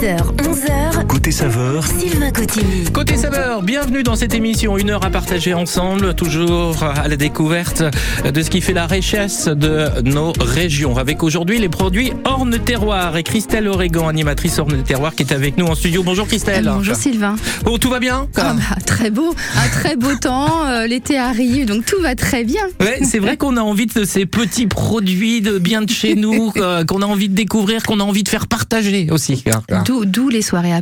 10h, 11h. Côté saveur, Sylvain Cotigny. Côté saveur, bienvenue dans cette émission, une heure à partager ensemble, toujours à la découverte de ce qui fait la richesse de nos régions. Avec aujourd'hui les produits Orne Terroir et Christelle Oregon, animatrice Orne Terroir, qui est avec nous en studio. Bonjour Christelle. Bonjour Sylvain. Bon, tout va bien Ah bah, très beau, un très beau temps, euh, l'été arrive, donc tout va très bien. Ouais, c'est vrai qu'on a envie de ces petits produits de bien de chez nous, euh, qu'on a envie de découvrir, qu'on a envie de faire partager aussi. D'où les soirées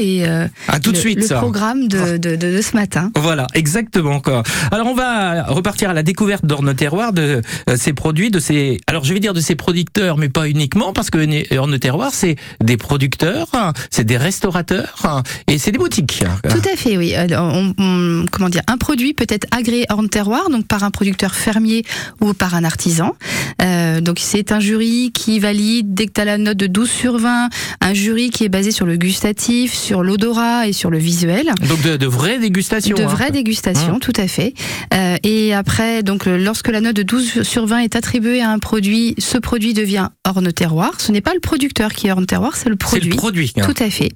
et euh, Ah, tout de le, suite, le ça. programme de, de, de- de ce matin. Voilà, exactement. Quoi. Alors on va repartir à la découverte d'Orne Terroir, de euh, ces produits, de ces. Alors je vais dire de ces producteurs, mais pas uniquement, parce que Orne Terroir, c'est des producteurs, hein, c'est des restaurateurs hein, et c'est des boutiques. Tout à fait, oui. Alors, on- on- comment dire, un produit peut être agréé hors terroir, donc par un producteur fermier ou par un artisan. Euh, donc c'est un jury qui valide dès que tu as la note de 12 sur 20, un jury qui est basé sur le gustatif, sur l'odorat et sur le visuel. Donc de, de vraies dégustations. De hein. vraies dégustations, Mmh. tout à fait. Euh, et après, donc, lorsque la note de 12 sur 20 est attribuée à un produit, ce produit devient hors terroir. Ce n'est pas le producteur qui est hors terroir, c'est le C'est produit. le produit. hein. Tout à fait.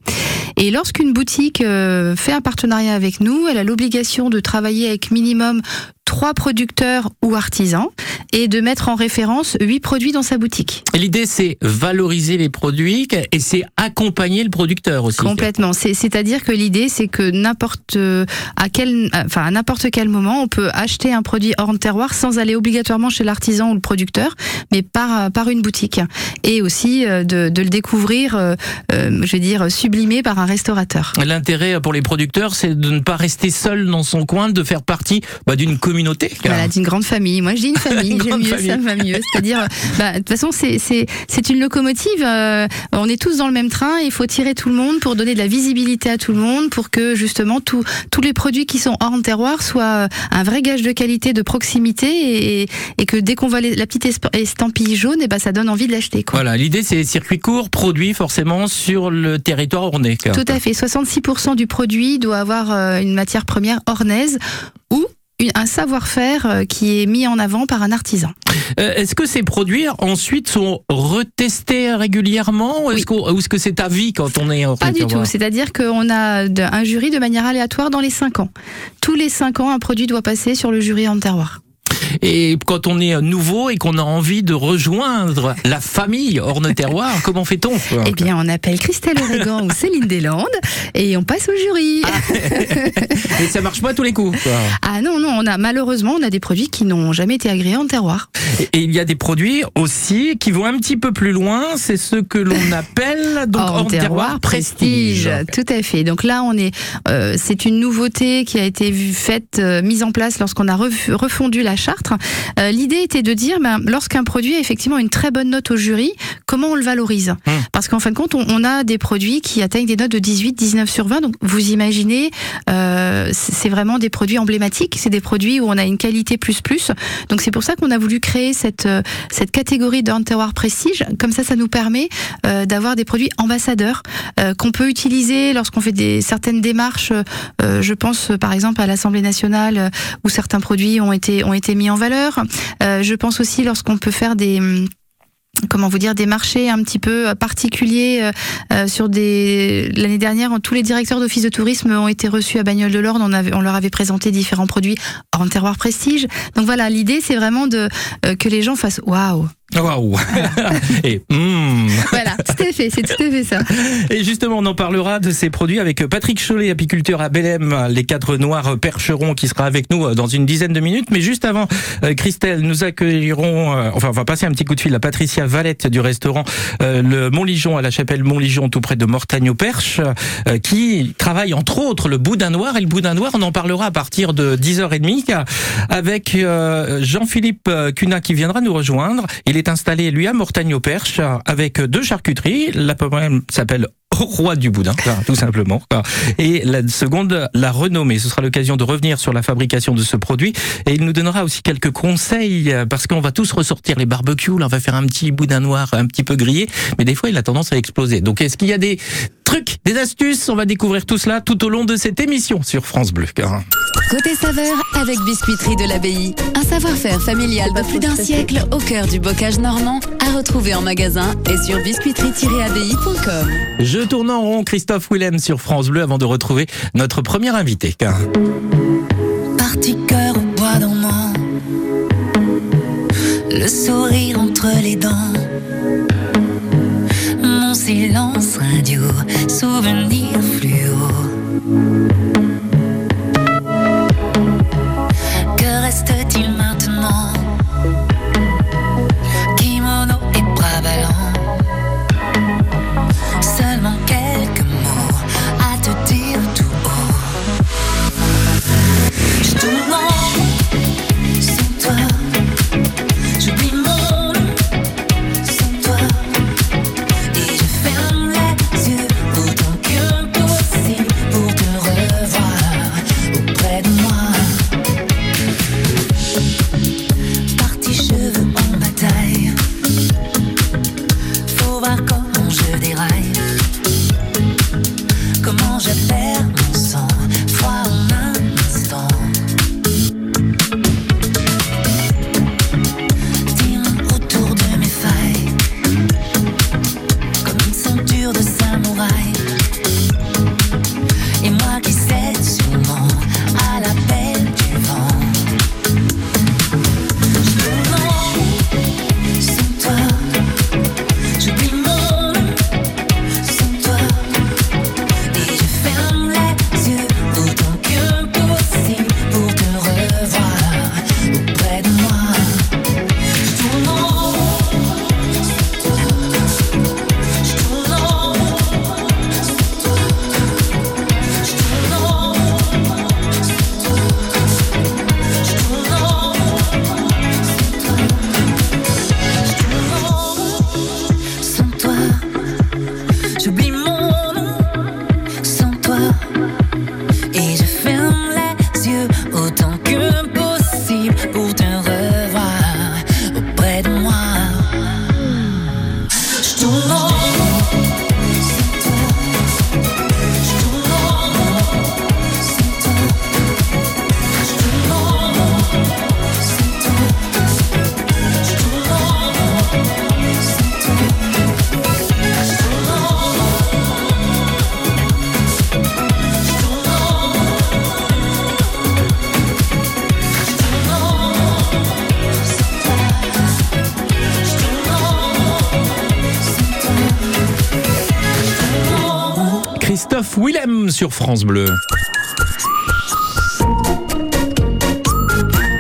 Et lorsqu'une boutique euh, fait un partenariat avec nous, elle a l'obligation de travailler avec minimum trois producteurs ou artisans et de mettre en référence huit produits dans sa boutique. Et l'idée, c'est valoriser les produits et c'est accompagner le producteur aussi. Complètement. C'est- C'est-à-dire que l'idée, c'est que n'importe euh, à quel, enfin à n'importe quel moment, on peut acheter un produit hors terroir sans aller obligatoirement chez l'artisan ou le producteur, mais par par une boutique. Et aussi euh, de, de le découvrir, euh, je vais dire sublimé par un restaurateur. L'intérêt pour les producteurs, c'est de ne pas rester seul dans son coin, de faire partie bah, d'une communauté. Voilà, d'une grande famille. Moi, je dis une famille, Une j'aime grande mieux, famille. ça va mieux. C'est-à-dire, bah, de toute façon, c'est c'est c'est une locomotive. euh, on est tous dans le même train. Il faut tirer tout le monde pour donner de la visibilité à tout le monde, pour que justement tous tous les produits qui sont hors terroir soient euh, un vrai gage de qualité, de proximité, et, et que dès qu'on voit les- la petite estampille jaune, et ben ça donne envie de l'acheter. quoi. Voilà, l'idée c'est circuit court, produit forcément sur le territoire ornais. Tout à fait. 66% du produit doit avoir euh, une matière première ornaise ou un savoir-faire euh, qui est mis en avant par un artisan. Euh, est-ce que ces produits ensuite sont retestés régulièrement ou est-ce ou est-ce que c'est à vie quand on est en Pas du tout. C'est-à-dire qu'on a un jury de manière aléatoire dans les 5 ans. Tous les 5 ans, un produit doit passer sur le jury en terroir. Et quand on est nouveau et qu'on a envie de rejoindre la famille Orne Terroir, comment fait-on Eh bien, on appelle Christelle Oregon ou Céline Deslandes et on passe au jury. Et ça marche pas à tous les coups. quoi. Ah non, non, on a malheureusement, on a des produits qui n'ont jamais été agréés en terroir. Et, et il y a des produits aussi qui vont un petit peu plus loin, c'est ce que l'on appelle donc Orne Terroir prestige. Tout à fait. Donc là, on est, euh, c'est une nouveauté qui a été faite, euh, mise en place lorsqu'on a ref- refondu la charte. Euh, L'idée était de dire, ben, lorsqu'un produit a effectivement une très bonne note au jury, comment on le valorise Hum. Parce qu'en fin de compte, on, on a des produits qui atteignent des notes de 18, 19 sur 20. Donc vous imaginez, euh, c'est c'est vraiment des produits emblématiques. C'est des produits où on a une qualité plus plus. Donc c'est pour ça qu'on a voulu créer cette euh, catégorie d'un terroir prestige. Comme ça, ça nous permet euh, d'avoir des produits ambassadeurs euh, qu'on peut utiliser lorsqu'on fait certaines démarches. euh, je pense euh, par exemple à l'Assemblée nationale euh, où certains produits ont été mis en valeur. Euh, je pense aussi lorsqu'on peut faire des comment vous dire des marchés un petit peu euh, particuliers euh, euh, sur des l'année dernière tous les directeurs d'office de tourisme ont été reçus à Bagnoles de l'Orne. On avait on leur avait présenté différents produits en terroir prestige. Donc voilà l'idée c'est vraiment de euh, que les gens fassent waouh Waouh Et hmm. voilà tout à fait c'est tout à fait ça Et justement, on en parlera de ces produits avec Patrick Chollet, apiculteur à Belém, les quatre noirs percherons, qui sera avec nous dans une dizaine de minutes. Mais juste avant, euh, Christelle, nous accueillerons, euh, enfin, on va passer un petit coup de fil à Patricia Valette du restaurant euh, le Montligeon à la chapelle Montligeon, tout près de Mortagne au Perche, euh, qui travaille entre autres le boudin noir. Et le boudin noir, on en parlera à partir de 10h30 avec euh, Jean-Philippe Cunat qui viendra nous rejoindre. Il est installé, lui, à Mortagne au Perche, avec deux charcuteries. La première s'appelle roi du boudin, tout simplement. Et la seconde, la renommée. Ce sera l'occasion de revenir sur la fabrication de ce produit. Et il nous donnera aussi quelques conseils, euh, parce qu'on va tous ressortir les barbecues. Là, on va faire un petit boudin noir un petit peu grillé. Mais des fois, il a tendance à exploser. Donc, est-ce qu'il y a des trucs des astuces. On va découvrir tout cela tout au long de cette émission sur France Bleu. Côté saveur avec Biscuiterie de l'Abbaye. Un savoir-faire familial de plus d'un siècle au cœur du bocage normand à retrouver en magasin et sur biscuiterie-abbaye.com. Je tourne en rond Christophe Willem sur France Bleu avant de retrouver notre premier invité. Parti cœur au bois dormant, le sourire entre les dents, silence radio, souvenir fluo. Sur France Bleu.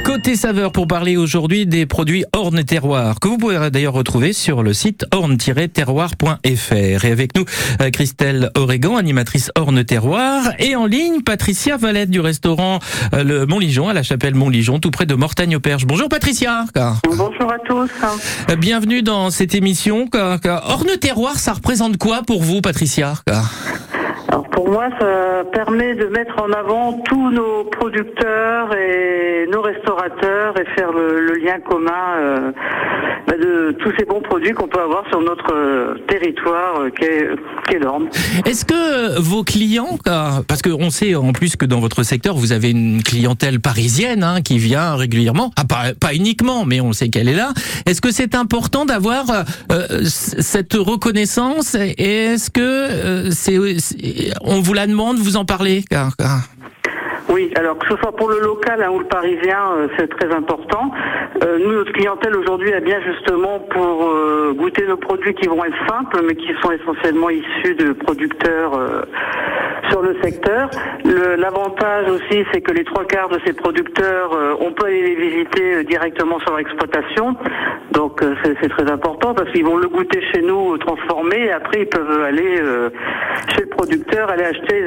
Côté saveur pour parler aujourd'hui des produits Orne Terroir que vous pouvez d'ailleurs retrouver sur le site orne-terroir.fr. Et avec nous, euh, Christelle Oregan, animatrice Orne Terroir et en ligne, Patricia Valette du restaurant euh, Le Montligeon à la chapelle Montligeon tout près de Mortagne-au-Perche. Bonjour Patricia. Bonjour à tous. Euh, Bienvenue dans cette émission. Orne Terroir, ça représente quoi pour vous Patricia? pour moi, ça permet de mettre en avant tous nos producteurs et nos restaurateurs et faire le, lien commun euh, de tous ces bons produits qu'on peut avoir sur notre euh, territoire euh, qu'est qu'est l'Orne. Est-ce que vos clients, euh, parce qu'on sait en plus que dans votre secteur, vous avez une clientèle parisienne hein, qui vient régulièrement, ah, pas, pas uniquement, mais on sait qu'elle est là. Est-ce que c'est important d'avoir euh, c- cette reconnaissance? Et est-ce que euh, c'est- on vous la demande, vous en parlez Oui, alors que ce soit pour le local hein, ou le parisien, euh, c'est très important. Euh, nous, notre clientèle aujourd'hui est bien justement pour euh, goûter nos produits qui vont être simples, mais qui sont essentiellement issus de producteurs euh, sur le secteur. L'avantage aussi, c'est que les trois quarts de ces producteurs, euh, on peut aller les visiter euh, directement sur leur exploitation. Donc c'est très important parce qu'ils vont le goûter chez nous transformé et après ils peuvent aller chez le producteur, aller acheter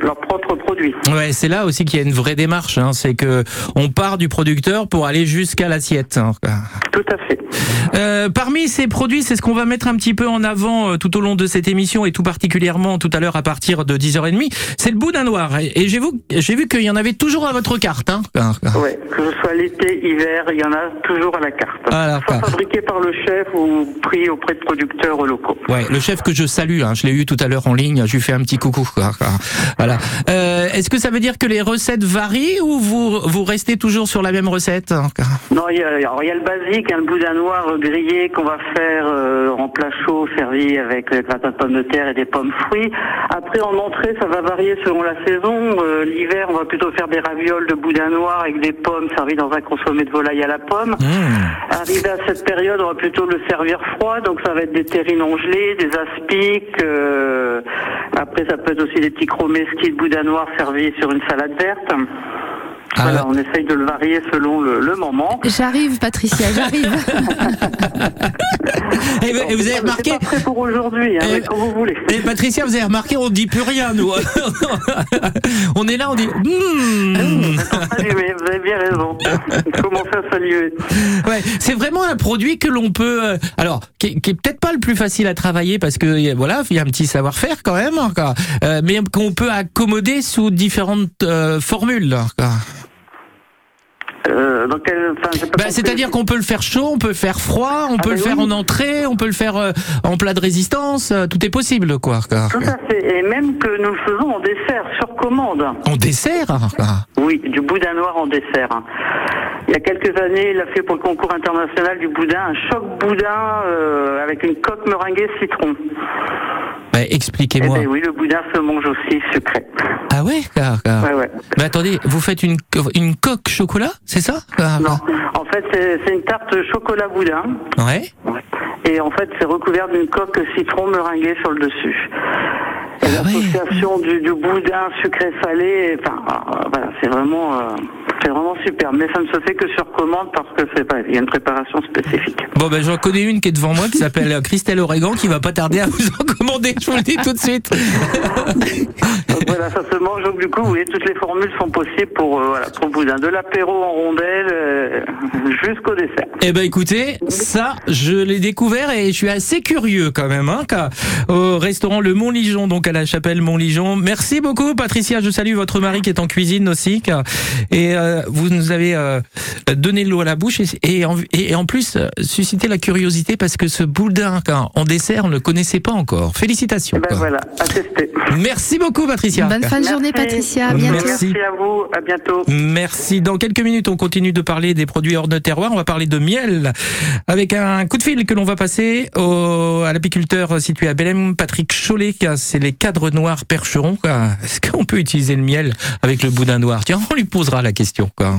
leurs propres produits. Ouais, c'est là aussi c'est qu'il y a une vraie démarche. Hein. C'est que on part du producteur pour aller jusqu'à l'assiette. hein. Tout à fait. Euh, parmi ces produits, c'est ce qu'on va mettre un petit peu en avant euh, tout au long de cette émission et tout particulièrement tout à l'heure à partir de 10h30. C'est le boudin noir. Et, j'ai vu, j'ai vu qu'il y en avait toujours à votre carte. Hein. Ouais, que ce soit l'été, hiver, il y en a toujours à la carte. Ah, Soit d'accord. fabriqué par le chef ou pris auprès de producteurs locaux. Ouais, le chef que je salue, hein, je l'ai eu tout à l'heure en ligne, je lui fais un petit coucou. Voilà. Euh, Est-ce que ça veut dire que les recettes varient ou vous vous restez toujours sur la même recette Non, il y a, alors, il y a le basique, hein, le boudin noir euh, grillé qu'on va faire euh, en plat chaud, servi avec de pommes de terre et des pommes fruits. Après, en entrée, ça va varier selon la saison. Euh, L'hiver, on va plutôt faire des ravioles de boudin noir avec des pommes servies dans un consommé de volaille à la pomme. Mmh. Arrivé à cette période, on va plutôt le servir froid, donc ça va être des terrines gelées, des aspics. euh, après, ça peut être aussi des petits cromeski de boudin noir servis sur une salade verte. Ah. Voilà, on essaye de le varier selon le, le moment. J'arrive, Patricia, j'arrive. Et, vous- et vous avez remarqué C'est pas prêt pour aujourd'hui, hein, Eh, mais quand vous voulez. et Patricia, vous avez remarqué, on dit plus rien, nous. on est là, on dit. Saluer, vous avez bien raison. Commencez à saluer. Ouais, c'est vraiment un produit que l'on peut, euh, alors, qui, est- qui est peut-être pas le plus facile à travailler parce que voilà, il y a un petit savoir-faire quand même, quoi. Euh, mais qu'on peut accommoder sous différentes euh, formules. quoi. Euh, Bah, c'est-à-dire qu'on peut le faire chaud, on peut le faire froid, on peut bah le faire oui. en entrée, on peut le faire euh, en plat de résistance, euh, tout est possible, quoi. Tout à fait. Et même que nous le faisons en dessert, sur commande. En dessert. Oui, du boudin noir en dessert. Il y a quelques années, il a fait pour le concours international du boudin un choc boudin euh, avec une coque meringuée citron. Bah, Eh Expliquez-moi. ben oui, le boudin se mange aussi sucré. Ah ouais. Mais attendez, vous faites une, une coque chocolat, c'est ça? Non, en fait, c'est une tarte chocolat boudin. Ouais. Et en fait, c'est recouvert d'une coque citron meringuée sur le dessus. Et Ah ouais. L'association du, du boudin sucré-salé, enfin, euh, voilà, c'est vraiment, euh, c'est vraiment super. Mais ça ne se fait que sur commande parce que c'est pas, il y a une préparation spécifique. Bon, ben, j'en connais une qui est devant moi qui s'appelle euh, Christelle Oregan qui va pas tarder à vous en commander, je vous le dis tout de suite. Donc voilà, ça se mange. Donc du coup, vous voyez, toutes les formules sont possibles pour, euh, voilà, pour le boudin. De l'apéro en rondelle euh, jusqu'au dessert. Eh ben, écoutez, ça, je l'ai découvert et je suis assez curieux quand même, hein, au restaurant Le Montligeon, donc à la chapelle Montligeon. Merci beaucoup, Patricia. Je salue votre mari qui est en cuisine aussi. qu'à- Et euh, vous nous avez donné l'eau à la bouche et, et, en, et en plus suscité la curiosité parce que ce boudin qu'à- en dessert, on ne le connaissait pas encore. Félicitations. Ben quoi. voilà, tester. Merci beaucoup, Patricia. Bonne fin de journée. Patricia. À bientôt. Merci. Merci à vous. À bientôt. Merci. Dans quelques minutes, on continue de parler des produits hors de terroir. On va parler de miel avec un coup de fil que l'on va passer au, à l'apiculteur situé à Belém, Patrick Chollet. C'est les cadres noirs percherons. quoi. Est-ce qu'on peut utiliser le miel avec le boudin noir? Tiens, on lui posera la question. Quoi.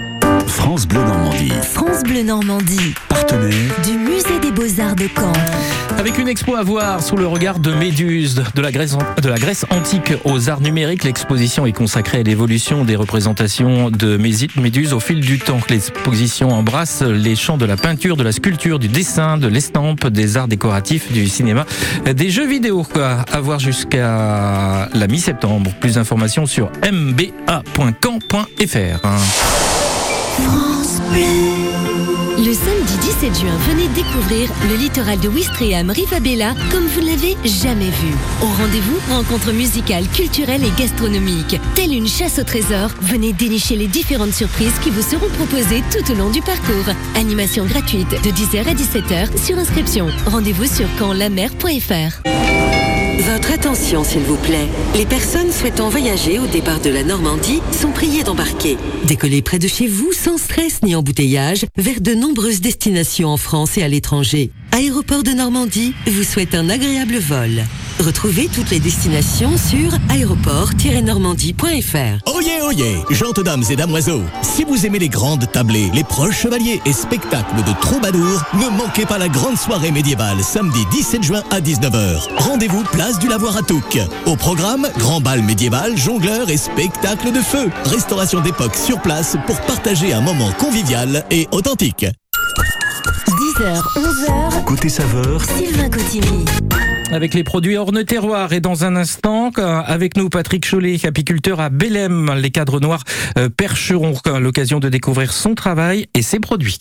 France Bleu Normandie. France Bleu Normandie, Partenaire du musée des Beaux-Arts de Caen. Avec une expo à voir sous le regard de Méduse, de la Grèce, de la Grèce antique aux arts numériques, l'exposition est consacrée à l'évolution des représentations de Méduse au fil du temps. L'exposition embrasse les champs de la peinture, de la sculpture, du dessin, de l'estampe, des arts décoratifs, du cinéma, des jeux vidéo. Quoi. À voir jusqu'à la mi-septembre. Plus d'informations sur mba.camp.fr. Le samedi 17 juin, venez découvrir le littoral de Ouistreham, Rivabella, comme vous ne l'avez jamais vu. Au rendez-vous, rencontres musicales, culturelles et gastronomiques. Telle une chasse au trésor, venez dénicher les différentes surprises qui vous seront proposées tout au long du parcours. Animation gratuite de 10h à 17h sur inscription. Rendez-vous sur campslamer.fr. Votre attention, s'il vous plaît. Les personnes souhaitant voyager au départ de la Normandie sont priées d'embarquer. Décollez près de chez vous sans stress ni embouteillage vers de nombreuses destinations en France et à l'étranger. Aéroport de Normandie vous souhaite un agréable vol. Retrouvez toutes les destinations sur aéroport-normandie.fr. Oyez, oyez, gentes dames et damoiseaux, si vous aimez les grandes tablées, les proches chevaliers et spectacles de troubadours, ne manquez pas la grande soirée médiévale samedi 17 juin à 19h. Rendez-vous place du Lavoir à Touques. Au programme, grand bal médiéval, jongleurs et spectacle de feu. Restauration d'époque sur place pour partager un moment convivial et authentique. 10h, 11h, Côté saveur, Sylvain Cotigny. Avec les produits Orne Terroir. Et dans un instant, euh, avec nous, Patrick Chollet, apiculteur à Bélem, les cadres noirs euh, percheront. L'occasion de découvrir son travail et ses produits.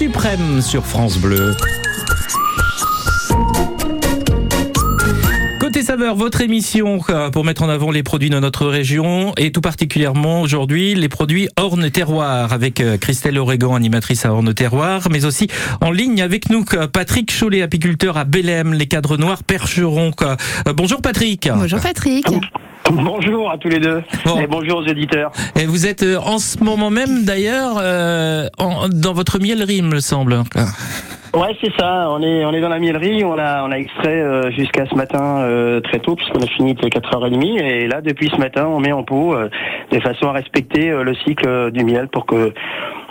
Suprêmes sur France Bleu. Côté saveur, votre émission euh, pour mettre en avant les produits de notre région et tout particulièrement aujourd'hui les produits Orne Terroir avec euh, Christelle Oregon, animatrice à Orne Terroir, mais aussi en ligne avec nous euh, Patrick Chollet, apiculteur à Bélem, les cadres noirs. Euh, Bonjour Patrick. Bonjour Patrick. Bonjour à tous les deux Bon. et bonjour aux éditeurs. Et vous êtes euh, en ce moment même d'ailleurs euh, en- dans votre miellerie, me semble. Ouais, c'est ça. On est on est dans la miellerie. On a on a extrait euh, jusqu'à ce matin euh, très tôt puisqu'on a fini à 4h30 et là depuis ce matin on met en pot euh, de façon à respecter le cycle du miel pour que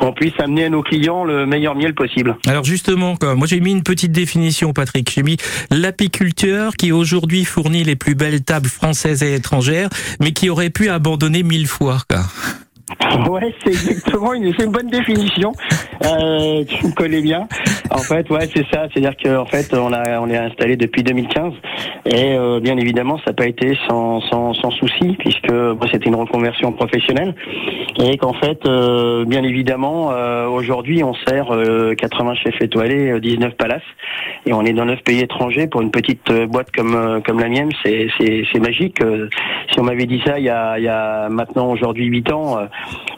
on puisse amener à nos clients le meilleur miel possible. Alors justement, moi j'ai mis une petite définition, Patrick. J'ai mis l'apiculteur qui aujourd'hui fournit les plus belles tables françaises et étrangères, mais qui aurait pu abandonner mille fois. Ouais, c'est exactement une, c'est une bonne définition. Euh, tu me connais bien. En fait, ouais, c'est ça. C'est-à-dire qu'en fait, on a, on est installé depuis 2015 et euh, bien évidemment, ça n'a pas été sans, sans, sans souci puisque bon, c'était une reconversion professionnelle et qu'en fait, euh, bien évidemment, euh, aujourd'hui, on sert euh, 80 chefs étoilés, euh, 19 palaces et on est dans 9 pays étrangers pour une petite euh, boîte comme euh, comme la mienne. C'est c'est c'est magique. Euh, si on m'avait dit ça il y a il y a maintenant aujourd'hui 8 ans.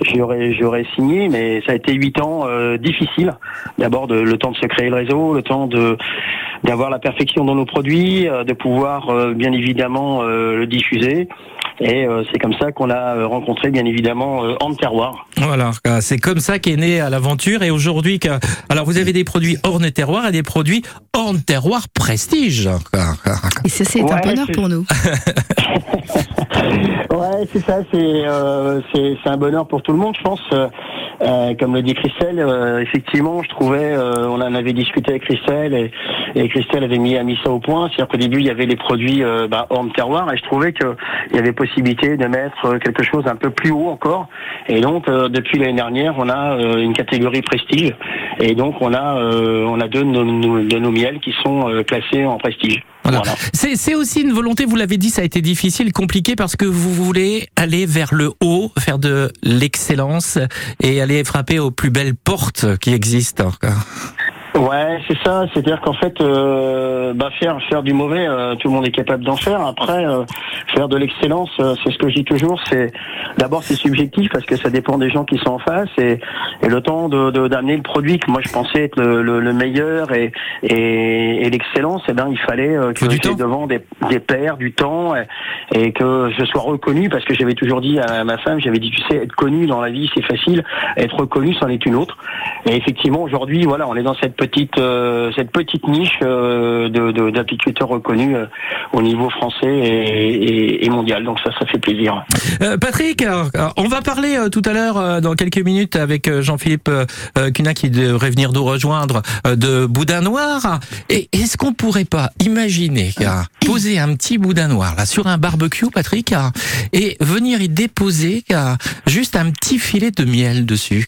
J'aurais j'aurais signé, mais ça a été huit ans euh, difficiles. D'abord le temps de se créer le réseau, le temps d'avoir la perfection dans nos produits, euh, de pouvoir euh, bien évidemment euh, le diffuser. Et euh, c'est comme ça qu'on a euh, rencontré bien évidemment euh, Anne Terroir. Voilà, c'est comme ça qu'est née à l'aventure. Et aujourd'hui, alors vous avez des produits Orne Terroir et des produits Orne Terroir Prestige. Et ça, c'est un bonheur pour nous. Ouais, c'est ça, c'est euh, un bonheur pour tout le monde, je pense. Euh, euh, comme le dit Christelle, euh, effectivement, je trouvais, euh, on en avait discuté avec Christelle et, et Christelle avait mis, a mis ça au point. C'est-à-dire qu'au début, il y avait les produits euh, bah, hors terroir et je trouvais qu'il y avait possibilité de mettre quelque chose un peu plus haut encore. Et donc, euh, depuis l'année dernière, on a euh, une catégorie prestige et donc on a euh, on a deux de nos, nos- de nos miels qui sont classés en prestige. Voilà. C'est aussi une volonté, vous l'avez dit, ça a été difficile, compliqué, parce que vous voulez aller vers le haut, faire de l'excellence et aller frapper aux plus belles portes qui existent. Ouais, c'est ça. C'est-à-dire qu'en fait, euh, bah faire faire du mauvais, euh, tout le monde est capable d'en faire. Après, euh, faire de l'excellence, euh, c'est ce que je dis toujours. C'est d'abord c'est subjectif parce que ça dépend des gens qui sont en face et, et le temps de d'amener le produit que moi je pensais être le, le- le meilleur et et, et l'excellence, eh ben il fallait euh, que temps. devant des des pairs, du temps et, et que je sois reconnu parce que j'avais toujours dit à ma femme, j'avais dit tu sais être connu dans la vie c'est facile, être reconnu c'en est une autre. Et effectivement aujourd'hui voilà on est dans cette petite euh, cette petite niche euh, de d'apiculteurs reconnus euh, au niveau français et, et- et mondial donc ça ça fait plaisir. Patrick, on va parler tout à l'heure, dans quelques minutes, avec Jean-Philippe Cunha qui devrait venir nous rejoindre de Boudin Noir. Et est-ce qu'on pourrait pas imaginer poser un petit Boudin Noir là sur un barbecue, Patrick, et venir y déposer juste un petit filet de miel dessus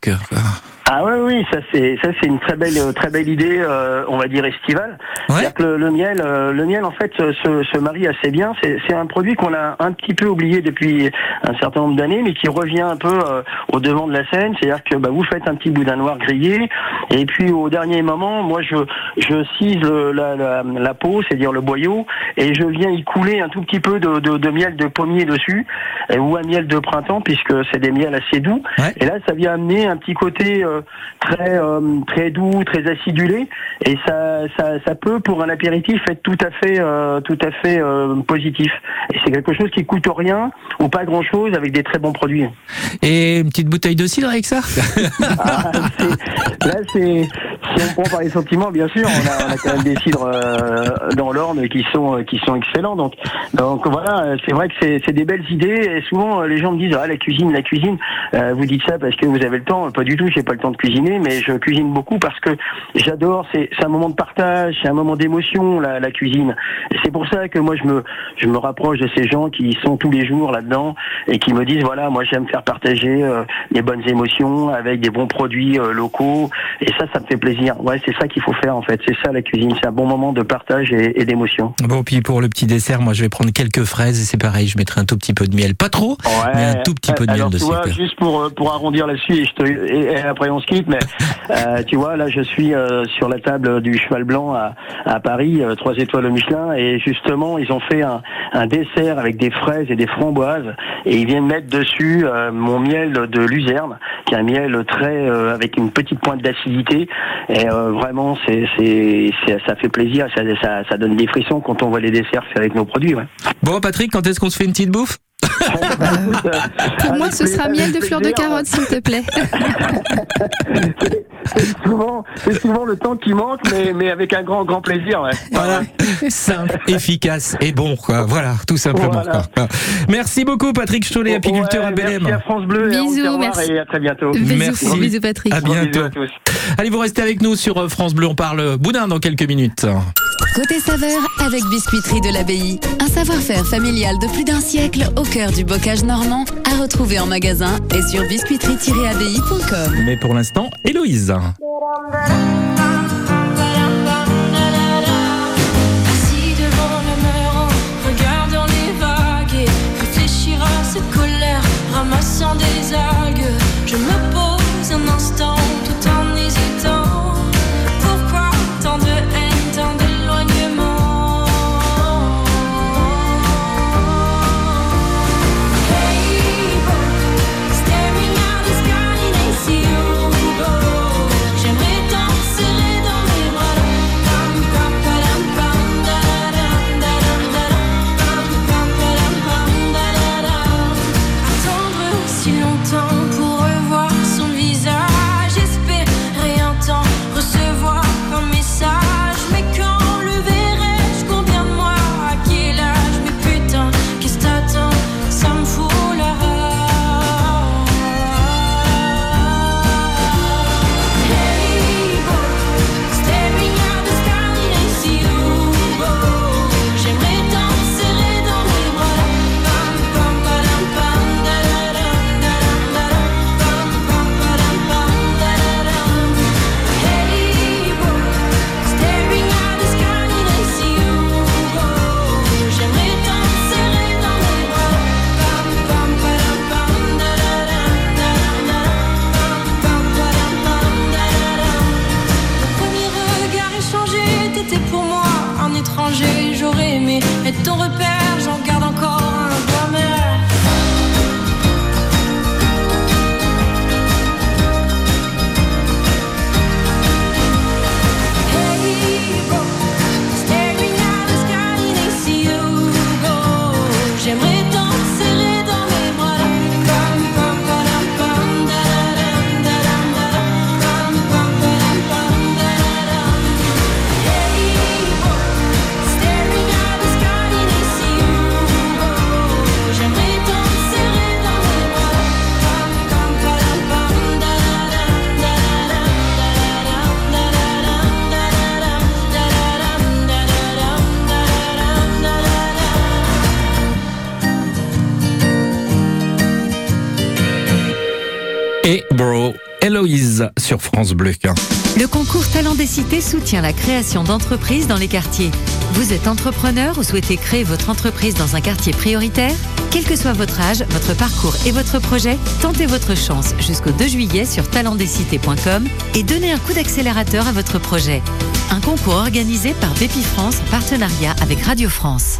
Ah oui oui ça c'est ça c'est une très belle très belle idée euh, on va dire estivale. Ouais. Que le, le miel euh, le miel en fait se, se- marie assez bien. C'est c'est un produit qu'on a un petit peu oublié depuis un certain nombre d'années mais qui revient un peu euh, au devant de la scène. C'est-à-dire que bah, vous faites un petit boudin noir grillé et puis au dernier moment moi je je cise le- la, la, la peau c'est-à-dire le boyau et je viens y couler un tout petit peu de, de, de miel de pommier dessus ou un miel de printemps puisque c'est des miels assez doux. Ouais. Et là, ça vient amener un petit côté euh, très euh, très doux, très acidulé, et ça, ça ça peut pour un apéritif être tout à fait euh, tout à fait euh, positif. Et c'est quelque chose qui coûte rien ou pas grand chose avec des très bons produits. Et une petite bouteille de cidre avec ça Ah, là, c'est si on prend par les sentiments, bien sûr, on a, on a quand même des cidres dans l'Orne qui sont qui sont excellents. Donc donc voilà, c'est vrai que c'est c'est des belles idées. Et souvent, les gens me disent ah la cuisine, la cuisine. Vous dites ça parce que vous avez le temps. Pas du tout. J'ai pas le temps de cuisiner, mais je cuisine beaucoup parce que j'adore. C'est un moment de partage, c'est un moment d'émotion la, la cuisine. C'est pour ça que moi je me je me rapproche de ces gens qui sont tous les jours là-dedans et qui me disent voilà moi j'aime faire partager euh, des bonnes émotions avec des bons produits euh, locaux et ça ça me fait plaisir ouais c'est ça qu'il faut faire en fait c'est ça la cuisine c'est un bon moment de partage et, et d'émotion Bon, puis pour le petit dessert, moi je vais prendre quelques fraises et c'est pareil, je mettrai un tout petit peu de miel. Pas trop, mais un tout petit peu de miel quoi. juste pour euh, pour arrondir là-dessus et, et, et après on se quitte mais euh, tu vois là je suis euh, sur la table du cheval blanc à, à Paris euh, trois étoiles au Michelin et justement ils ont fait un, un dessert avec des fraises et des framboises et ils viennent mettre dessus euh, mon miel de luzerne qui est un miel très euh, avec une petite pointe d'acidité et euh, vraiment c'est c'est c'est- ça fait plaisir ça, ça ça donne des frissons quand on voit les desserts faits avec nos produits ouais. Bon, Patrick, quand est-ce qu'on se fait une petite bouffe? Pour moi, ce sera miel de fleurs de carotte, s'il te plaît. c'est souvent, c'est souvent le temps qui manque, mais, mais avec un grand, grand plaisir. Ouais. Voilà, simple, efficace et bon, quoi. Voilà, tout simplement. Voilà. quoi. Merci beaucoup, Patrick Cholet, apiculteur Ouais, à Belém. Merci à France Bleu et à Bisous, Anse-Terroir, merci. et à très bientôt. Bisous, Merci. bisous Patrick. À bientôt. à tous. Allez, vous restez avec nous sur euh, France Bleu. On parle boudin dans quelques minutes. Côté saveur avec Biscuiterie de l'Abbaye. Un savoir-faire familial de plus d'un siècle au cœur du bocage normand à retrouver en magasin et sur biscuiterie-abbaye.com. Mais pour l'instant, Héloïse. Assis devant le France Bleu. Le concours Talent des Cités soutient la création d'entreprises dans les quartiers. Vous êtes entrepreneur ou souhaitez créer votre entreprise dans un quartier prioritaire? Quel que soit votre âge, votre parcours et votre projet, tentez votre chance jusqu'au 2 juillet sur talentdescités.com et donnez un coup d'accélérateur à votre projet. Un concours organisé par Bépi France en partenariat avec Radio France.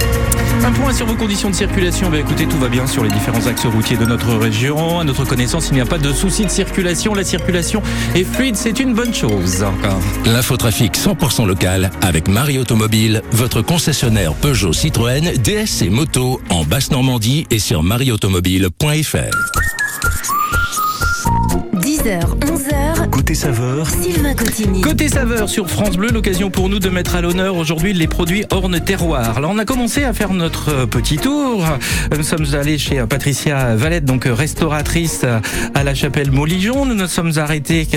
Un point sur vos conditions de circulation. Bah, écoutez, tout va bien sur les différents axes routiers de notre région. À notre connaissance, il n'y a pas de souci de circulation. La circulation est fluide, c'est une bonne chose. Encore. L'infotrafic 100% local avec Marie Automobile, votre concessionnaire Peugeot Citroën, DS et Moto en Basse-Normandie et sur marieautomobile.fr. 10h, 11h, Côté saveur, Sylvain Cotigny. Côté saveur sur France Bleu, l'occasion pour nous de mettre à l'honneur aujourd'hui les produits Orne Terroir. Là, on a commencé à faire notre euh, petit tour. Nous sommes allés chez euh, Patricia Valette, donc euh, restauratrice à la chapelle Moligeon. Nous nous sommes arrêtés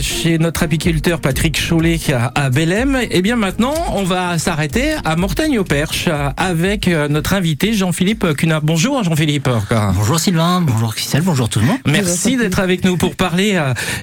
chez notre apiculteur Patrick Chollet à- Bellem. Et bien maintenant, on va s'arrêter à Mortagne-au-Perche avec notre invité Jean-Philippe Cunard. Bonjour Jean-Philippe. Bonjour Sylvain, bonjour Christelle, bonjour tout le monde. Merci d'être avec nous pour parler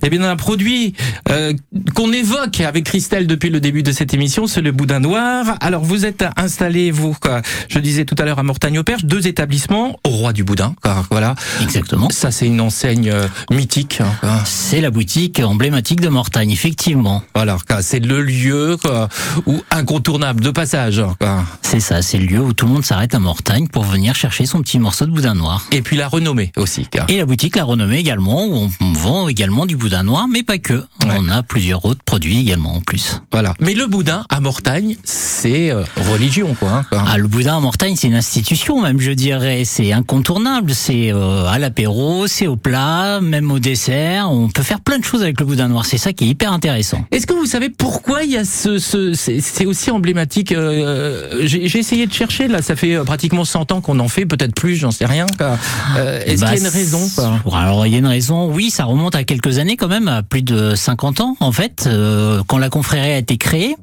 eh bien d'un produit euh, qu'on évoque avec Christelle depuis le début de cette émission, c'est le boudin noir. Alors vous êtes installé, vous, quoi, je disais tout à l'heure à Mortagne-au-Perche, deux établissements au roi du boudin. quoi, voilà. Exactement. Ça c'est une enseigne euh, mythique. hein. C'est la boutique emblématique de Mortagne, effectivement. Voilà, c'est le lieu quoi, où incontournable de passage. hein. C'est ça, c'est le lieu où tout le monde s'arrête à Mortagne pour venir chercher son petit morceau de boudin noir. Et puis la renommée aussi. Et la boutique La Renommée également, où on vend également du boudin noir, mais pas que. On a plusieurs autres produits également en plus. Voilà. Mais le boudin à Mortagne, c'est euh, religion, quoi. hein. Ah, le boudin à Mortagne, c'est une institution même, je dirais. C'est incontournable. C'est euh, à l'apéro, c'est au plat, même au dessert. On peut faire plein de choses avec le boudin noir. C'est ça qui est hyper intéressant. Est-ce que vous savez pourquoi il y a ce, ce c'est aussi emblématique euh, J'ai essayé de chercher là, ça fait euh, pratiquement 100 ans qu'on en fait, peut-être plus, j'en sais rien. Euh, Est-ce Bah, qu'il y a une raison quoi? Alors il y a une raison, oui, ça remonte à quelques années quand même, plus de 50 ans en fait, euh, quand la confrérie a été créée.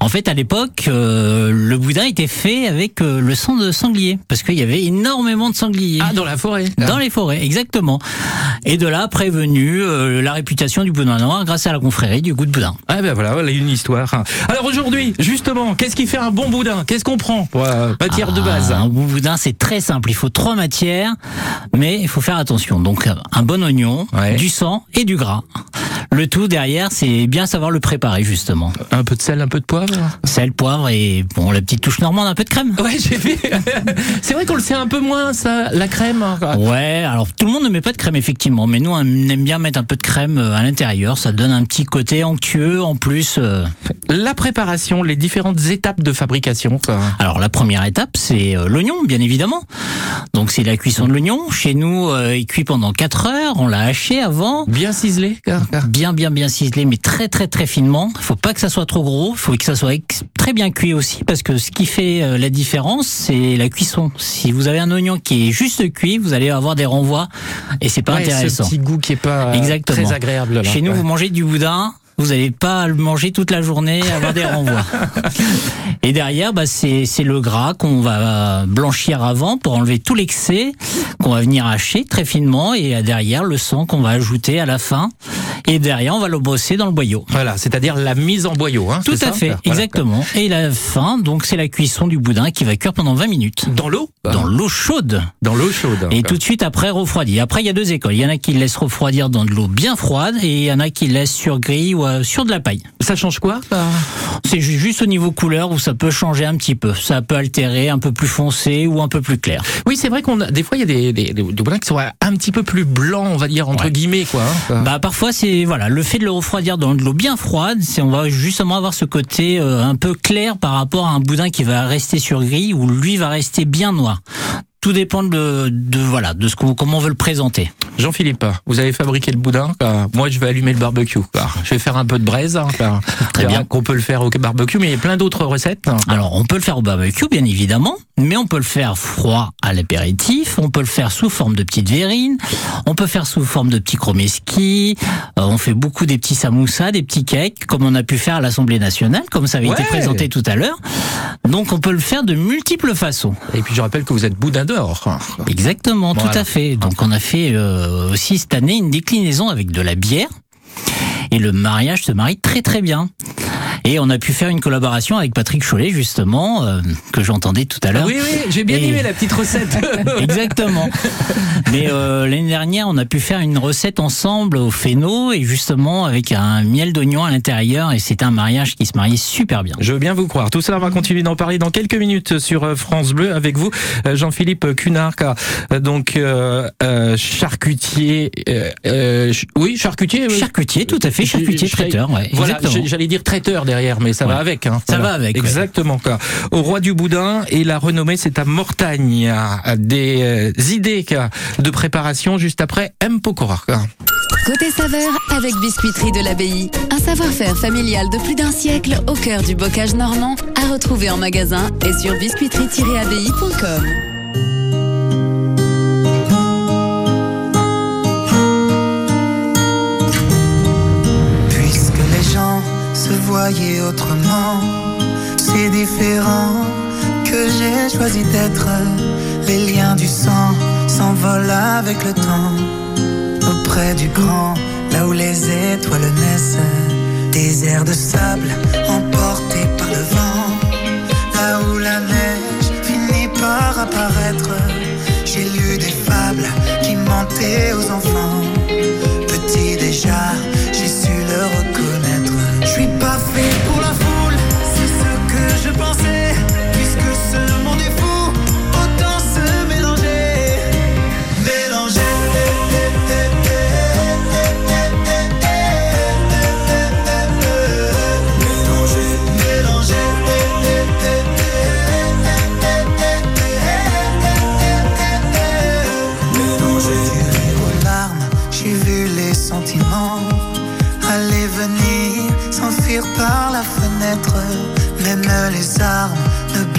En fait, à l'époque, euh, le boudin était fait avec euh, le sang de sanglier, parce qu'il y avait énormément de sangliers. Ah, dans la forêt Dans les forêts, exactement. Et de là, prévenu euh, la réputation du boudin noir grâce à la confrérie du goût de boudin. Ah ben voilà, voilà une histoire. Alors aujourd'hui, justement, qu'est-ce qui fait un bon boudin? Qu'est-ce qu'on prend pour matière de base? Ah, Un bon boudin, c'est très simple. Il faut trois matières, mais il faut faire attention. Donc, un bon oignon, du sang et du gras. Le tout derrière, c'est bien savoir le préparer justement. Un peu de sel, un peu de poivre Sel, poivre et bon, la petite touche normande, un peu de crème. Ouais, j'ai vu. c'est vrai qu'on le sait un peu moins, ça, la crème. Ouais, alors tout le monde ne met pas de crème effectivement, mais nous on aime bien mettre un peu de crème euh, à l'intérieur, ça donne un petit côté onctueux en plus. euh. La préparation, les différentes étapes de fabrication. quoi. Alors la première étape, c'est euh, l'oignon, bien évidemment. Donc c'est la cuisson de l'oignon. Chez nous, il cuit pendant 4 heures. On l'a haché avant. Bien ciselé. quoi. Bien, bien, bien ciselé, mais très, très, très finement. Il faut pas que ça soit trop gros. Il faut que ça soit très bien cuit aussi, parce que ce qui fait euh, la différence, c'est la cuisson. Si vous avez un oignon qui est juste cuit, vous allez avoir des renvois, et c'est pas Ouais, intéressant. Ce petit goût qui est pas euh, Exactement. très agréable. Là. Chez nous, Ouais. vous mangez du boudin. Vous n'allez pas le manger toute la journée, avoir des renvois. Et derrière, bah, c'est c'est le gras qu'on va blanchir avant pour enlever tout l'excès, qu'on va venir hacher très finement, et derrière le sang qu'on va ajouter à la fin. Et derrière, on va le bosser dans le boyau. Voilà, c'est-à-dire la mise en boyau. Hein, Tout à ça fait, Voilà. exactement. Et la fin, donc c'est la cuisson du boudin qui va cuire pendant 20 minutes. Dans l'eau Dans l'eau chaude. Dans l'eau chaude. Et tout de suite après refroidi. Après, il y a deux écoles. Il y en a qui laissent refroidir dans de l'eau bien froide et il y en a qui laissent sur grille ou euh, sur de la paille. Ça change quoi C'est ju- juste au niveau couleur où ça peut changer un petit peu. Ça peut altérer un peu plus foncé ou un peu plus clair. Oui, c'est vrai qu'on a, des fois il y a des, des, des, des boudins qui sont un petit peu plus blancs, on va dire entre Ouais. guillemets quoi. hein. Bah parfois c'est voilà le fait de le refroidir dans de l'eau bien froide, c'est on va justement avoir ce côté euh, un peu clair par rapport à un boudin qui va rester sur grille ou lui va rester bien noir. Tout dépend de, de voilà de ce qu'on comment on veut le présenter. Jean-Philippe, vous avez fabriqué le boudin. quoi. Moi, je vais allumer le barbecue. quoi. Je vais faire un peu de braise. hein, quoi. Très bien. Qu'on peut le faire au barbecue, mais il y a plein d'autres recettes. Alors, on peut le faire au barbecue, bien évidemment, mais on peut le faire froid à l'apéritif, on peut le faire sous forme de petites verrines, on peut faire sous forme de petits chromeski, euh, on fait beaucoup des petits samoussas, des petits cakes, comme on a pu faire à l'Assemblée nationale, comme ça avait été présenté tout à l'heure. Donc, on peut le faire de multiples façons. Et puis, je rappelle que vous êtes boudin d'or. Exactement, Voilà. tout à fait. Donc, on a fait euh, aussi cette année une déclinaison avec de la bière. Et le mariage se marie très très bien. Et on a pu faire une collaboration avec Patrick Cholet, justement, euh, que j'entendais tout à l'heure. Oui, oui, j'ai bien Et- aimé la petite recette. Exactement. Mais euh, l'année dernière, on a pu faire une recette ensemble au Féno et justement avec un miel d'oignon à l'intérieur et c'était un mariage qui se mariait super bien. Je veux bien vous croire. Tout ça, on va continuer d'en parler dans quelques minutes sur euh, France Bleu avec vous, euh, Jean-Philippe Cunard, donc euh, euh, charcutier. euh, euh, ch- oui, charcutier. Charcutier, tout à fait, je- charcutier traiteur, ouais, Voilà, j'allais dire traiteur derrière, mais ça va avec. Hein, Ça Voilà. va avec. Exactement. Quoi. Au roi du boudin et la renommée, c'est à Mortagne. Des euh, idées quoi, de préparation juste après M. Pokora. quoi. Côté saveur avec Biscuiterie de l'Abbaye. Un savoir-faire familial de plus d'un siècle au cœur du bocage normand à retrouver en magasin et sur biscuiterie-abbaye.com. se voyaient autrement, c'est différent que j'ai choisi d'être. Les liens du sang s'envolent avec le temps. Auprès du grand, là où les étoiles naissent, des airs de sable emportés par le vent. Là où la neige finit par apparaître, j'ai lu des fables qui mentaient aux enfants. Petit déjà,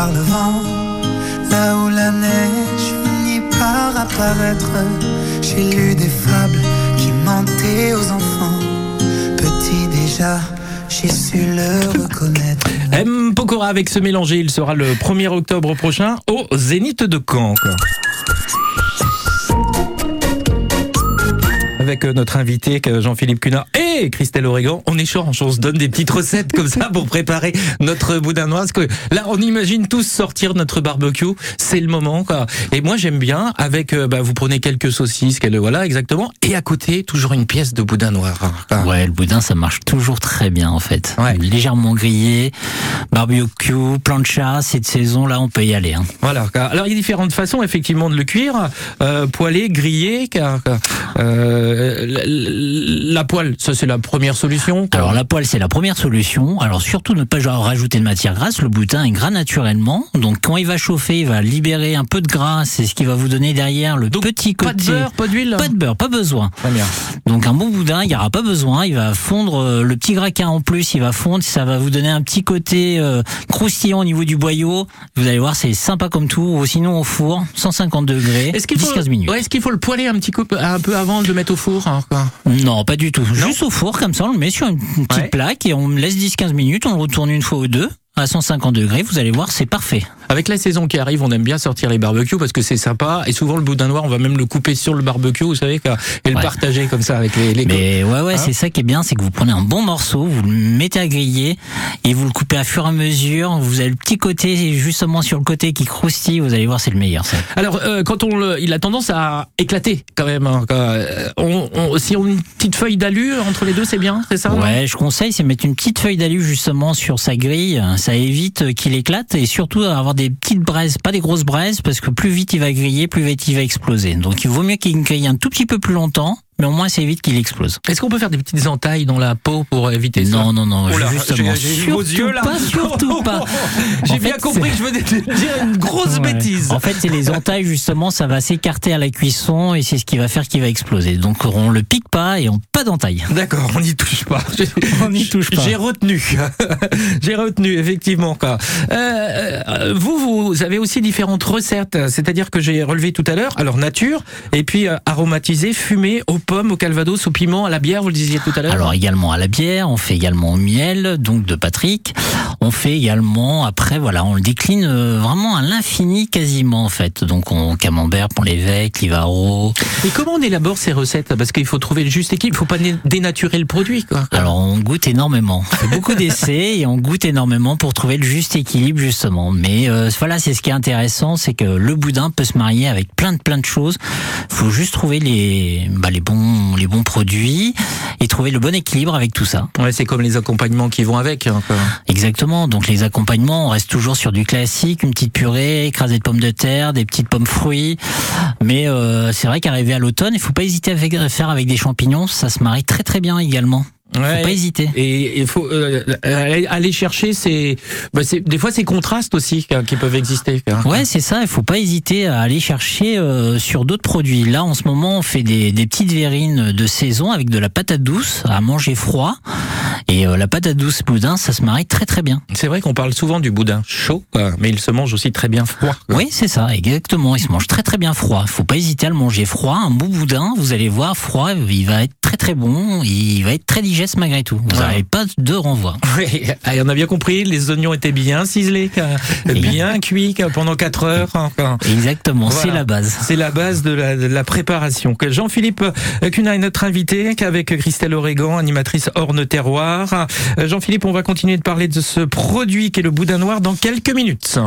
par le vent, là où la neige finit par apparaître. J'ai lu des fables qui mentaient aux enfants, petit déjà. J'ai su le reconnaître. M. Pokora avec ce mélanger, il sera le 1er octobre prochain au Zénith de Caen. Quoi. Avec euh, notre invité Jean-Philippe Cunard et Christelle Oregan, on échange, on se donne des petites recettes comme ça pour préparer notre boudin noir. Parce que là, on imagine tous sortir notre barbecue, c'est le moment. Quoi. Et moi, j'aime bien avec, euh, bah, vous prenez quelques saucisses, quelle- voilà, exactement, et à côté toujours une pièce de boudin noir. Ouais, le boudin, ça marche toujours très bien en fait. Légèrement grillé, barbecue, plancha, c'est de saison, là on peut y aller. hein. Voilà. Alors il y a différentes façons effectivement de le cuire, euh, poêlé, grillé. Car, car, euh, la, la poêle, ça c'est la première solution. quoi. Alors la poêle, c'est la première solution. Alors surtout ne pas rajouter de matière grasse. Le boudin est gras naturellement. Donc quand il va chauffer, il va libérer un peu de gras. C'est ce qui va vous donner derrière le petit côté. pas de beurre, pas d'huile Pas de beurre, pas besoin. Très bien. Donc un bon boudin, il n'y aura pas besoin. Il va fondre euh, le petit gras qu'il y a en plus. Il va fondre. Ça va vous donner un petit côté euh, croustillant au niveau du boyau. Vous allez voir, c'est sympa comme tout. Ou sinon au four, 150 degrés, Est-ce qu'il faut, 10-15 minutes. ouais, est-ce qu'il faut le poêler un petit coup, un peu avant de le mettre au four hein, quoi. Non, pas du tout. Juste au four, comme ça, on le met sur une une petite plaque et on le laisse 10-15 minutes, on le retourne une fois ou deux à 150 degrés, vous allez voir, c'est parfait. Avec la saison qui arrive, on aime bien sortir les barbecues parce que c'est sympa. Et souvent, le boudin noir, on va même le couper sur le barbecue, vous savez, et le Ouais. partager comme ça avec les. les Mais ouais, ouais, Hein c'est ça qui est bien, c'est que vous prenez un bon morceau, vous le mettez à griller et vous le coupez à fur et à mesure. Vous avez le petit côté, justement sur le côté qui croustille, vous allez voir, c'est le meilleur. Ça. Alors, euh, quand on le, il a tendance à éclater quand même. hein. Euh, on, on- si on a une petite feuille d'alu entre les deux, c'est bien, c'est ça Ouais, je conseille, c'est mettre une petite feuille d'alu justement sur sa grille. Ça évite qu'il éclate et surtout avoir des petites braises, pas des grosses braises, parce que plus vite il va griller, plus vite il va exploser. Donc il vaut mieux qu'il grille un tout petit peu plus longtemps, mais au moins ça évite qu'il explose. Est-ce qu'on peut faire des petites entailles dans la peau pour éviter ça? Non, non, non, Oh là, justement, j'ai- surtout yeux, là. pas, surtout pas. J'ai En bien fait, compris que je venais de dire une grosse Ouais. bêtise. En fait, c'est les entailles justement, ça va s'écarter à la cuisson et c'est ce qui va faire qu'il va exploser. Donc on le pique pas et on pas d'entaille. D'accord, on n'y touche pas. On n'y touche pas. J'ai retenu. J'ai retenu, effectivement. Quoi. Euh, euh, vous, vous avez aussi différentes recettes. C'est-à-dire que j'ai relevé tout à l'heure. Alors, nature, et puis euh, aromatisé, fumé, aux pommes, au calvados, au piment, à la bière, vous le disiez tout à l'heure. Alors également à la bière, on fait également au miel, donc de Patrick. On fait également, après voilà, on le décline euh, vraiment à l'infini quasiment en fait. Donc on camembert, pont l'évêque, Livaro. Et comment on élabore ces recettes? Parce qu'il faut trouver le juste équilibre. Il faut pas dénaturer le produit. Quoi. Alors on goûte énormément. On fait beaucoup d'essais et on goûte énormément pour trouver le juste équilibre justement. Mais euh, voilà, c'est ce qui est intéressant, c'est que le boudin peut se marier avec plein de plein de choses. Faut juste trouver les bah, les bons les bons produits et trouver le bon équilibre avec tout ça. Ouais, c'est comme les accompagnements qui vont avec. hein. Exactement. Donc les accompagnements, on reste toujours sur du classique, une petite purée, écrasée de pommes de terre, des petites pommes fruits. Mais euh, c'est vrai qu'arrivé à l'automne, il faut pas hésiter à faire avec des champignons. Ça se marie très très bien également. Ouais. Faut pas hésiter. Et il faut euh, aller- chercher ces. Bah, c'est- des fois, ces contrastes aussi qui peuvent exister. Ouais, c'est ça. Il faut pas hésiter à aller chercher euh, sur d'autres produits. Là, en ce moment, on fait des, des petites verrines de saison avec de la patate douce à manger froid. Et euh, la patate douce boudin, ça se marie très très bien. C'est vrai qu'on parle souvent du boudin chaud, quoi, mais il se mange aussi très bien froid. quoi. Oui, c'est ça, exactement. Il se mange très très bien froid. Faut pas hésiter à le manger froid. Un bon boudin, vous allez voir, froid, il va être très très bon. Il va être très malgré tout. Vous Ouais. n'avez pas de renvoi. Oui, ah, on a bien compris, les oignons étaient bien ciselés, quoi, bien cuits quoi, pendant 4 heures. Exactement, Voilà. c'est la base. C'est la base de la, de la préparation. Jean-Philippe Cunha est notre invité, qu'avec Christelle Oregan, animatrice Orne Terroir. Euh, Jean-Philippe, on va continuer de parler de ce produit qui est le boudin noir dans quelques minutes.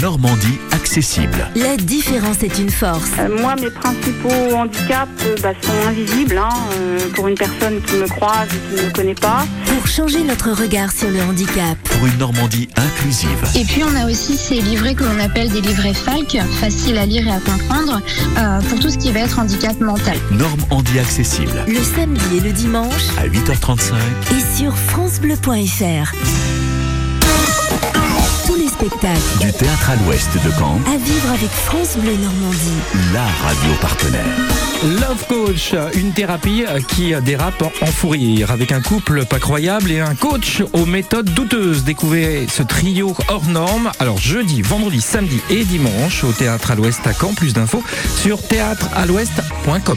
Normandie accessible. La différence est une force. Euh, moi, mes principaux handicaps euh, bah, sont invisibles hein, euh, pour une personne qui me croise et qui ne me connaît pas. Pour changer notre regard sur le handicap. Pour une Normandie inclusive. Et puis on a aussi ces livrets que l'on appelle des livrets FALC, faciles à lire et à comprendre, euh, pour tout ce qui va être handicap mental. Normandie accessible. Le samedi et le dimanche À 8h35. et sur francebleu.fr. Spectacle. Du théâtre à l'ouest de Caen, À vivre avec France Bleu Normandie. la radio partenaire. Love Coach, une thérapie qui dérape en fou rire avec un couple pas croyable et un coach aux méthodes douteuses. Découvrez ce trio hors norme. Alors jeudi, vendredi, samedi et dimanche au théâtre à l'ouest à Caen. Plus d'infos sur théâtrealouest.com.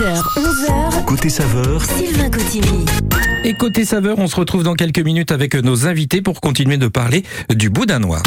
10h, 11h. Côté saveur, Sylvain Cotigny. Et côté saveur, on se retrouve dans quelques minutes avec nos invités pour continuer de parler du boudin noir.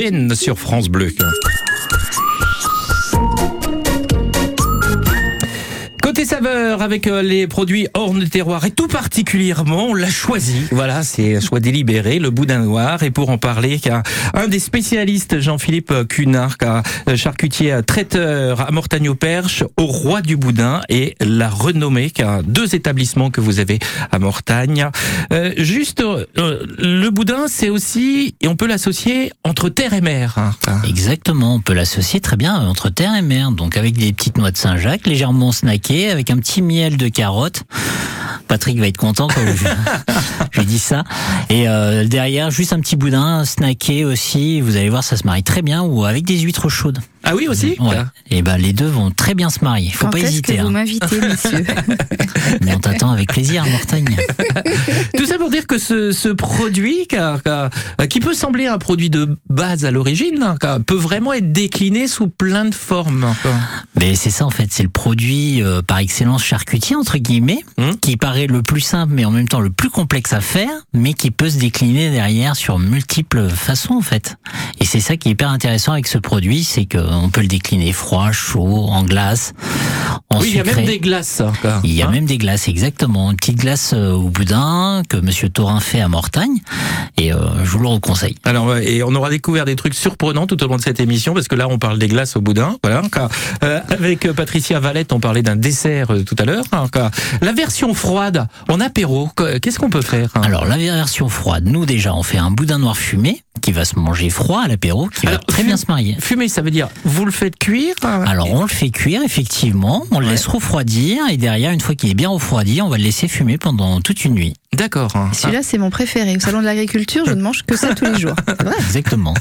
Jen sur France Bleu. Saveur, avec euh, les produits hors de terroir et tout particulièrement, on l'a choisi. Voilà, c'est choix délibéré, le boudin noir. Et pour en parler, un des spécialistes, Jean-Philippe Cunard, euh, charcutier euh, traiteur à Mortagne-au-Perche, au roi du boudin et la renommée, deux établissements que vous avez à Mortagne. Euh, juste, euh, le boudin, c'est aussi, et on peut l'associer entre terre et mer. hein. Exactement, on peut l'associer très bien entre terre et mer. Donc avec des petites noix de Saint-Jacques, légèrement snackées, avec un petit miel de carotte. Patrick va être content quand je, dis ça. Et euh, derrière, juste un petit boudin snacké aussi. Vous allez voir, ça se marie très bien ou avec des huîtres chaudes. Ah oui aussi Ouais. Et ben les deux vont très bien se marier. Faut Quand pas hésiter. que vous hein. m'invitez, messieurs Mais on t'attend avec plaisir, Mortagne. Tout ça pour dire que ce, ce produit, car- car- qui peut sembler un produit de base à l'origine, hein, car- peut vraiment être décliné sous plein de formes. quoi. Mais c'est ça en fait, c'est le produit euh, par excellence charcutier entre guillemets, Hum. qui paraît le plus simple mais en même temps le plus complexe à faire, mais qui peut se décliner derrière sur multiples façons en fait. Et c'est ça qui est hyper intéressant avec ce produit, c'est qu'on peut le décliner froid, chaud, en glace, en oui, il y a même des glaces. hein, quoi. Il y a Hein même des glaces, exactement. Une petite glace euh, au boudin que Monsieur Taurin fait à Mortagne, et euh, je vous le reconseille. Alors, et on aura découvert des trucs surprenants tout au long de cette émission, parce que là, on parle des glaces au boudin. Voilà. euh, avec euh, Patricia Valette, on parlait d'un dessert euh, tout à l'heure. la version froide, en apéro, qu- qu'est-ce qu'on peut faire hein? Alors la version froide, nous déjà, on fait un boudin noir fumé qui va se manger froid à l'apéro, qui va très bien se marier. Fumer, ça veut dire vous le faites cuire Alors on le fait cuire effectivement, on le laisse refroidir. Et derrière une fois qu'il est bien refroidi, on va le laisser fumer pendant toute une nuit. D'accord. Celui-là, c'est mon préféré. Au salon de l'agriculture, je ne mange que ça tous les jours. Exactement.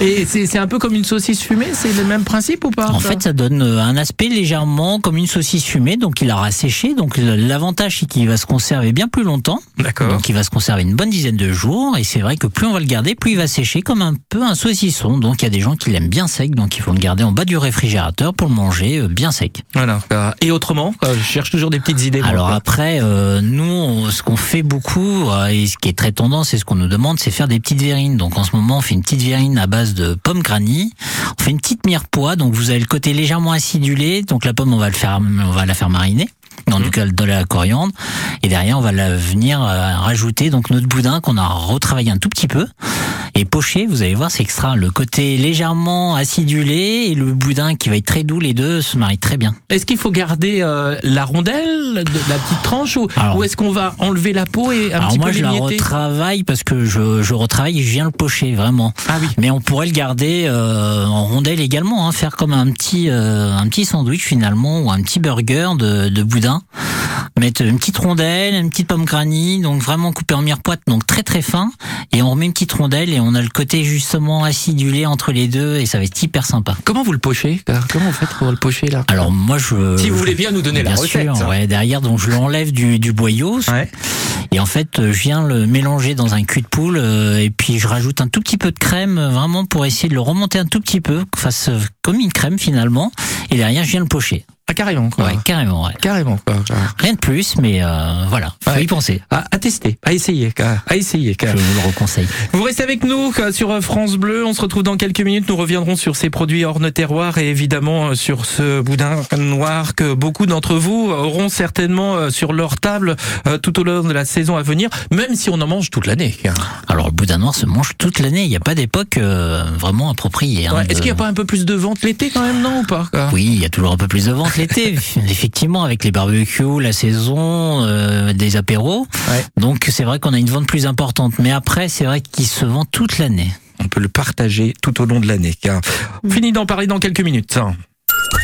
Et c'est un peu comme une saucisse fumée, c'est le même principe ou pas En fait, ça donne euh, un aspect légèrement comme une saucisse fumée, donc il aura séché. Donc l'avantage, c'est qu'il va se conserver bien plus longtemps. D'accord. Donc il va se conserver une bonne dizaine de jours. Et c'est vrai que plus on va le garder, plus il va sécher comme un peu un saucisson. Donc il y a des gens qui l'aiment bien sec, donc il faut le garder en bas du réfrigérateur pour le manger euh, bien sec. Voilà. Et autrement, je cherche toujours des petites idées. Alors après, euh, nous, on- ce qu'on fait beaucoup, euh, et ce qui est très tendance, et ce qu'on nous demande, c'est faire des petites verrines. Donc en ce moment, on fait une petite verrine à base de pommes granny. On fait une petite mirepoix, donc vous avez le côté légèrement acidulé. Donc la pomme, on va le faire, on va la faire mariner dans du de la coriandre et derrière on va la venir euh, rajouter donc notre boudin qu'on a retravaillé un tout petit peu et poché vous allez voir c'est extra le côté légèrement acidulé et le boudin qui va être très doux les deux se marient très bien Est-ce qu'il faut garder euh, la rondelle, de, la petite tranche, ou, ou est-ce qu'on va enlever la peau et un Alors petit moi peu je la retravaille parce que je, je retravaille et je viens le pocher vraiment. Ah oui. Mais on pourrait le garder euh, en rondelle également, hein, faire comme un petit un petit sandwich finalement ou un petit burger de, de boudin. Mettre une petite rondelle, une petite pomme granny, donc vraiment coupée en mirepoix, donc très très fin. Et on remet une petite rondelle et on a le côté justement acidulé entre les deux et ça va être hyper sympa. Comment vous le pochez Comment vous faites pour le pocher là? Alors moi je. Si vous voulez bien nous donner la Bien recette. sûr, ouais, derrière, donc je l'enlève du, du boyau. Et en fait, je viens le mélanger dans un cul de poule euh, et puis je rajoute un tout petit peu de crème, euh, vraiment pour essayer de le remonter un tout petit peu, que fasse comme une crème finalement. Et derrière, je viens le pocher. Ah carrément quoi. Ouais, carrément, ouais. Carrément quoi. Rien de plus, mais euh, voilà, faut y penser. À, à tester, à essayer, à essayer. Je vous le reconseille. Vous restez avec nous sur euh, France Bleu. On se retrouve dans quelques minutes. Nous reviendrons sur ces produits hors nos terroirs et évidemment euh, sur ce boudin noir que beaucoup d'entre vous auront certainement euh, sur leur table tout au long de la saison à venir, même si on en mange toute l'année. Alors le boudin noir se mange toute l'année. Il n'y a pas d'époque euh, vraiment appropriée. hein, Ouais, de- Est-ce qu'il n'y a pas un peu plus de vente l'été quand même, non ou pas quoi? Oui, il y a toujours un peu plus de vente l'été, effectivement, avec les barbecues, la saison, euh, des apéros. Donc c'est vrai qu'on a une vente plus importante. Mais après, c'est vrai qu'il se vend toute l'année. On peut le partager tout au long de l'année. car- On finit d'en parler dans quelques minutes.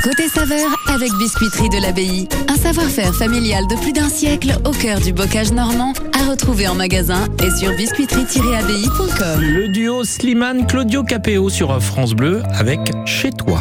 Côté saveur avec Biscuiterie de l'Abbaye. Un savoir-faire familial de plus d'un siècle au cœur du bocage normand à retrouver en magasin et sur biscuiterie-abbaye.com. Le duo Slimane Claudio Capéo sur France Bleu avec Chez toi.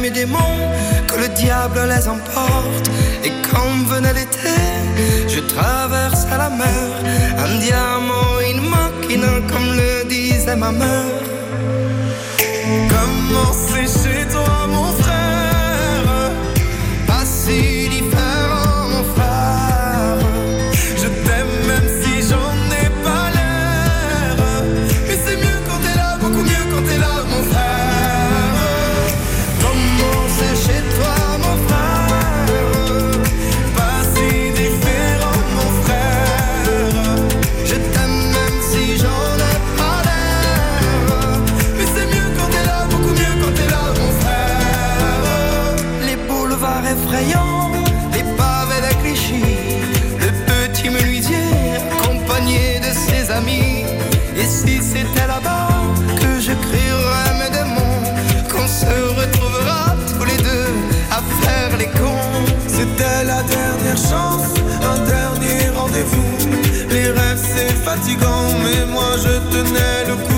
mes démons, que le diable les emporte. Et quand venait l'été, je traversais la mer. Un diamant, une machina, comme le disait ma mère. Comment c'est fatigant, mais moi je tenais le coup.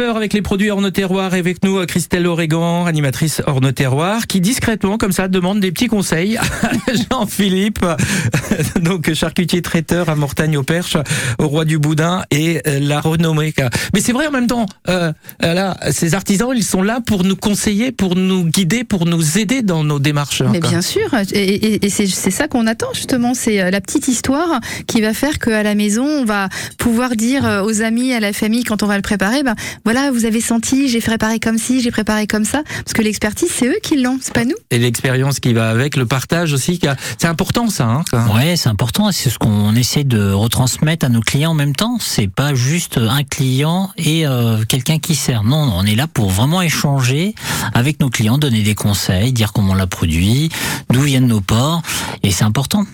Avec les produits Orne Terroir, avec nous Christelle Oregan, animatrice Orne Terroir, qui discrètement comme ça demande des petits conseils à Jean-Philippe, donc charcutier traiteur à Mortagne au Perche, au Roi du Boudin et euh, la renommée. Mais c'est vrai en même temps, euh, euh, là, ces artisans, ils sont là pour nous conseiller, pour nous guider, pour nous aider dans nos démarches. Mais bien sûr, et, et- c'est ça qu'on attend justement, c'est la petite histoire qui va faire qu'à la maison, on va pouvoir dire aux amis, à la famille, quand on va le préparer, ben voilà, vous avez senti, j'ai préparé comme ci, j'ai préparé comme ça, parce que l'expertise, c'est eux qui l'ont, c'est pas nous. Et l'expérience qui va avec, le partage aussi, c'est important ça. Hein. Ouais, c'est important. C'est ce qu'on essaie de retransmettre à nos clients en même temps. C'est pas juste un client et euh, quelqu'un qui sert. Non, on est là pour vraiment échanger avec nos clients, donner des conseils, dire comment on l'a produit, d'où viennent nos porcs, et c'est important.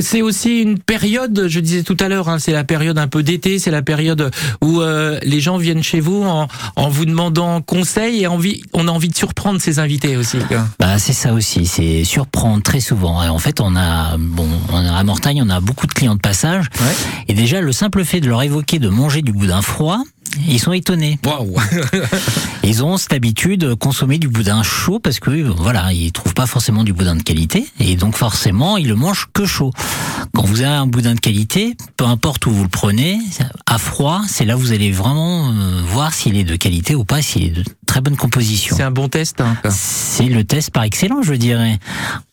C'est aussi une période, je disais tout à l'heure, hein, c'est la période un peu d'été, c'est la période où euh, les gens viennent chez vous en, en vous demandant conseil et envie, on a envie de surprendre ses invités aussi. Bah, c'est ça aussi, c'est surprendre très souvent. Et en fait, on a, bon, on a, à Mortagne, on a beaucoup de clients de passage. Et déjà, le simple fait de leur évoquer de manger du boudin froid, ils sont étonnés. Ils ont cette habitude de consommer du boudin chaud parce que voilà, ils trouvent pas forcément du boudin de qualité et donc forcément ils le mangent que chaud. Quand vous avez un boudin de qualité, peu importe où vous le prenez, à froid, c'est là où vous allez vraiment euh, voir s'il est de qualité ou pas, s'il est de très bonne composition. C'est un bon test. hein. C'est le test par excellence, je dirais.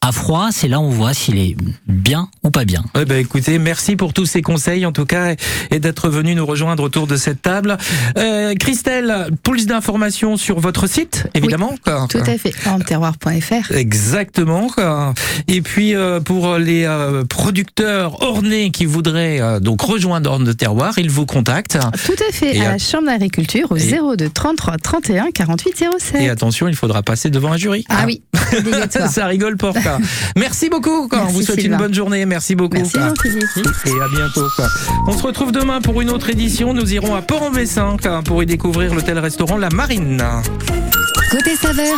À froid, c'est là où on voit s'il est bien ou pas bien. Ouais, bah, écoutez, merci pour tous ces conseils en tout cas et d'être venu nous rejoindre autour de cette table. Euh, Christelle, plus d'informations sur votre site, évidemment. quoi. Tout à fait, terroir.fr. Exactement. quoi. Et puis euh, pour les euh, producteurs ornés qui voudraient donc rejoindre Orne de Terroir, ils vous contactent. Tout à fait, Et à à- la Chambre d'agriculture au et- 02 33 31 48 07. Et attention, il faudra passer devant un jury. Ah oui. Ça rigole pas. quoi. Merci beaucoup. quoi. On vous souhaite Sylvain. une bonne journée. Merci beaucoup. Merci. Et à bientôt. quoi. On se retrouve demain pour une autre édition. Nous irons à Port-en-Bessin quoi, pour y découvrir l'hôtel-restaurant La Marine. Côté saveur